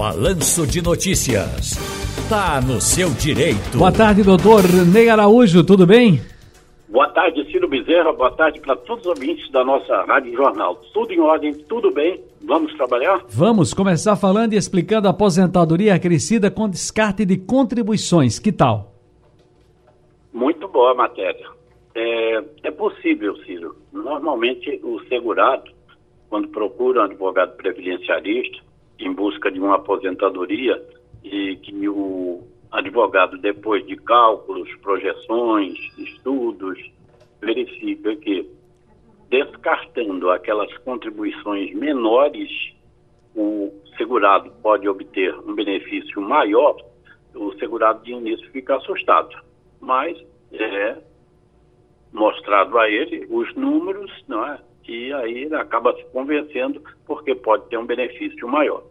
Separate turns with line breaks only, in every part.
Balanço de Notícias. Tá no seu direito.
Boa tarde, doutor Ney Araújo, tudo bem?
Boa tarde, Ciro Bezerra. Boa tarde para todos os ouvintes da nossa Rádio Jornal. Tudo em ordem, tudo bem? Vamos trabalhar?
Vamos começar falando e explicando a aposentadoria acrescida com descarte de contribuições. Que tal?
Muito boa a matéria. É, é possível, Ciro. Normalmente, o segurado, quando procura um advogado previdenciarista em busca de uma aposentadoria e que o advogado, depois de cálculos, projeções, estudos, verifica que, descartando aquelas contribuições menores, o segurado pode obter um benefício maior, o segurado de início fica assustado. Mas é mostrado a ele os números, não é? E aí ele acaba se convencendo porque pode ter um benefício maior.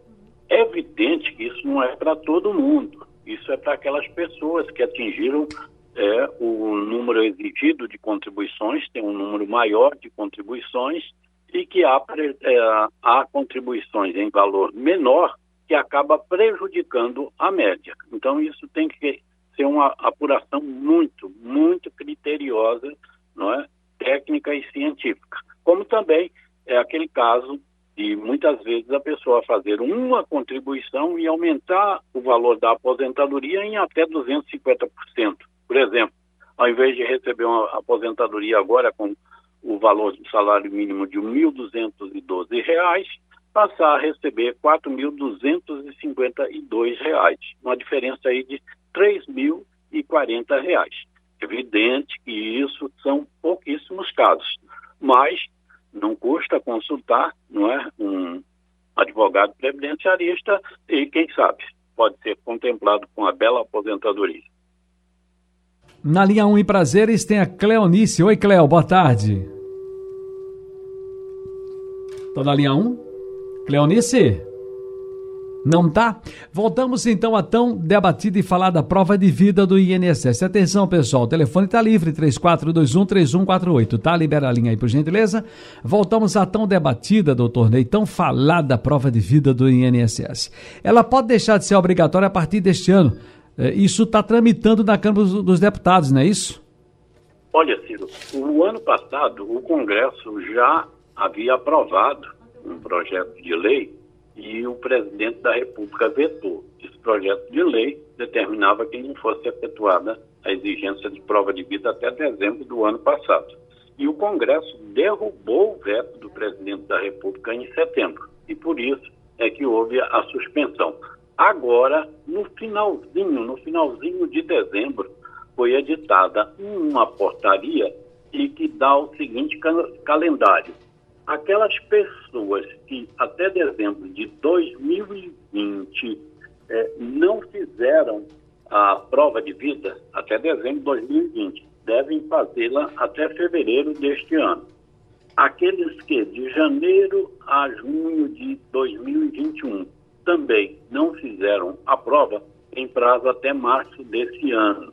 É evidente que isso não é para todo mundo. Isso é para aquelas pessoas que atingiram é, o número exigido de contribuições, tem um número maior de contribuições e que há, é, há contribuições em valor menor que acaba prejudicando a média. Então, isso tem que ser uma apuração muito, muito criteriosa, não é? técnica e científica. Como também é aquele caso de muitas vezes a pessoa fazer uma contribuição e aumentar o valor da aposentadoria em até 250%. Por exemplo, ao invés de receber uma aposentadoria agora com o valor do salário mínimo de R$ 1.212, passar a receber R$ 4.252, uma diferença aí de R$ 3.040. Evidente que isso são pouquíssimos casos, mas não custa consultar, advogado previdenciarista e quem sabe pode ser contemplado com a bela aposentadoria.
Na linha 1 e prazeres tem a Cleonice. Oi, Cleo, boa tarde. Tô na linha 1? Cleonice? Não tá? Voltamos então a tão debatida e falar da prova de vida do INSS. Atenção, pessoal, o telefone está livre, 3421-3148, tá? Libera a linha aí, por gentileza. Voltamos a tão debatida, doutor Ney, tão falada prova de vida do INSS. Ela pode deixar de ser obrigatória a partir deste ano. É, isso está tramitando na Câmara dos Deputados, não é isso?
Olha, Ciro, o ano passado o Congresso já havia aprovado um projeto de lei e o presidente da República vetou. Esse projeto de lei determinava que não fosse efetuada a exigência de prova de vida até dezembro do ano passado. E o Congresso derrubou o veto do presidente da República em setembro. E por isso é que houve a suspensão. Agora, no finalzinho, no finalzinho de dezembro, foi editada uma portaria e que dá o seguinte calendário aquelas pessoas que até dezembro de 2020 é, não fizeram a prova de vida até dezembro de 2020 devem fazê-la até fevereiro deste ano. Aqueles que de janeiro a junho de 2021 também não fizeram a prova em prazo até março desse ano.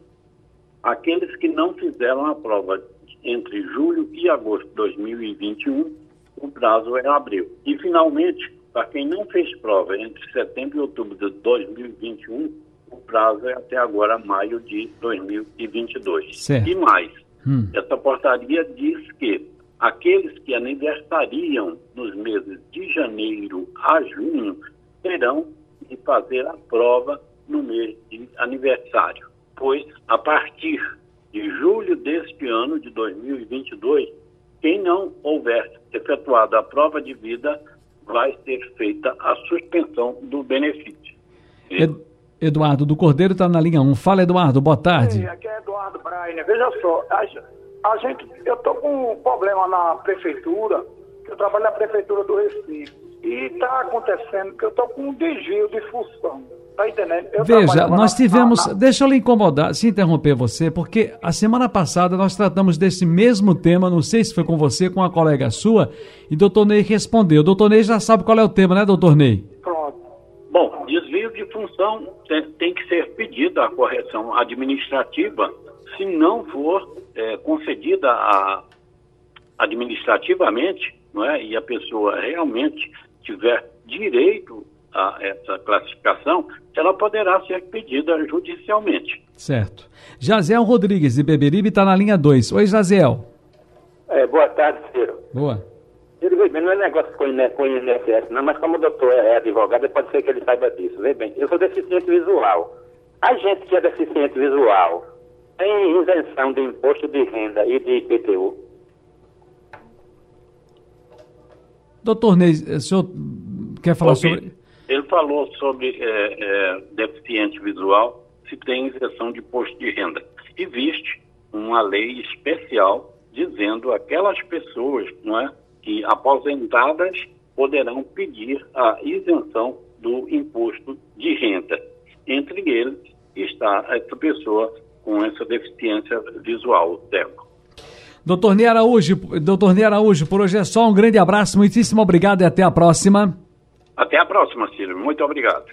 Aqueles que não fizeram a prova entre julho e agosto de 2021 o prazo é abril. E, finalmente, para quem não fez prova entre setembro e outubro de 2021, o prazo é até agora maio de 2022.
Certo.
E mais, hum. essa portaria diz que aqueles que aniversariam nos meses de janeiro a junho terão de fazer a prova no mês de aniversário, pois a partir de julho deste ano de 2022 quem não houver efetuado a prova de vida, vai ser feita a suspensão do benefício.
Ed Eduardo do Cordeiro está na linha 1. Fala, Eduardo, boa tarde.
Ei, aqui é Eduardo Brainer. Veja só, a, a gente, eu estou com um problema na prefeitura, eu trabalho na prefeitura do Recife, e está acontecendo que eu estou com um desvio de função. Tá entendendo? Eu
Veja, nós tivemos. Na. Deixa eu lhe incomodar, se interromper você, porque a semana passada nós tratamos desse mesmo tema, não sei se foi com você, com uma colega sua, e doutor Ney respondeu. Doutor Ney já sabe qual é o tema, né, doutor Ney?
Pronto. Bom, desvio de função tem, tem que ser pedida a correção administrativa se não for é, concedida a, administrativamente, não é? e a pessoa realmente tiver direito a essa classificação, ela poderá ser pedida judicialmente.
Certo. Jaziel Rodrigues, de Beberibe, está na linha 2. Oi, Jaziel.
É, boa tarde, Ciro.
Boa.
Ciro, vê bem, não é negócio com o INSS, não, mas como o doutor é advogado, pode ser que ele saiba disso. Vê bem, eu sou deficiente visual. A gente que é deficiente visual tem isenção de imposto de renda e de IPTU?
Doutor Ney, o senhor quer falar
Ok.
sobre.
Ele falou sobre é, é, deficiente visual, se tem isenção de imposto de renda. Existe uma lei especial dizendo aquelas pessoas não é, que aposentadas poderão pedir a isenção do imposto de renda. Entre eles está essa pessoa com essa deficiência visual, cego.
Doutor Ney Araújo, doutor Ney Araújo, por hoje é só. Um grande abraço, muitíssimo obrigado e até a próxima.
Até a próxima, Cílio. Muito obrigado.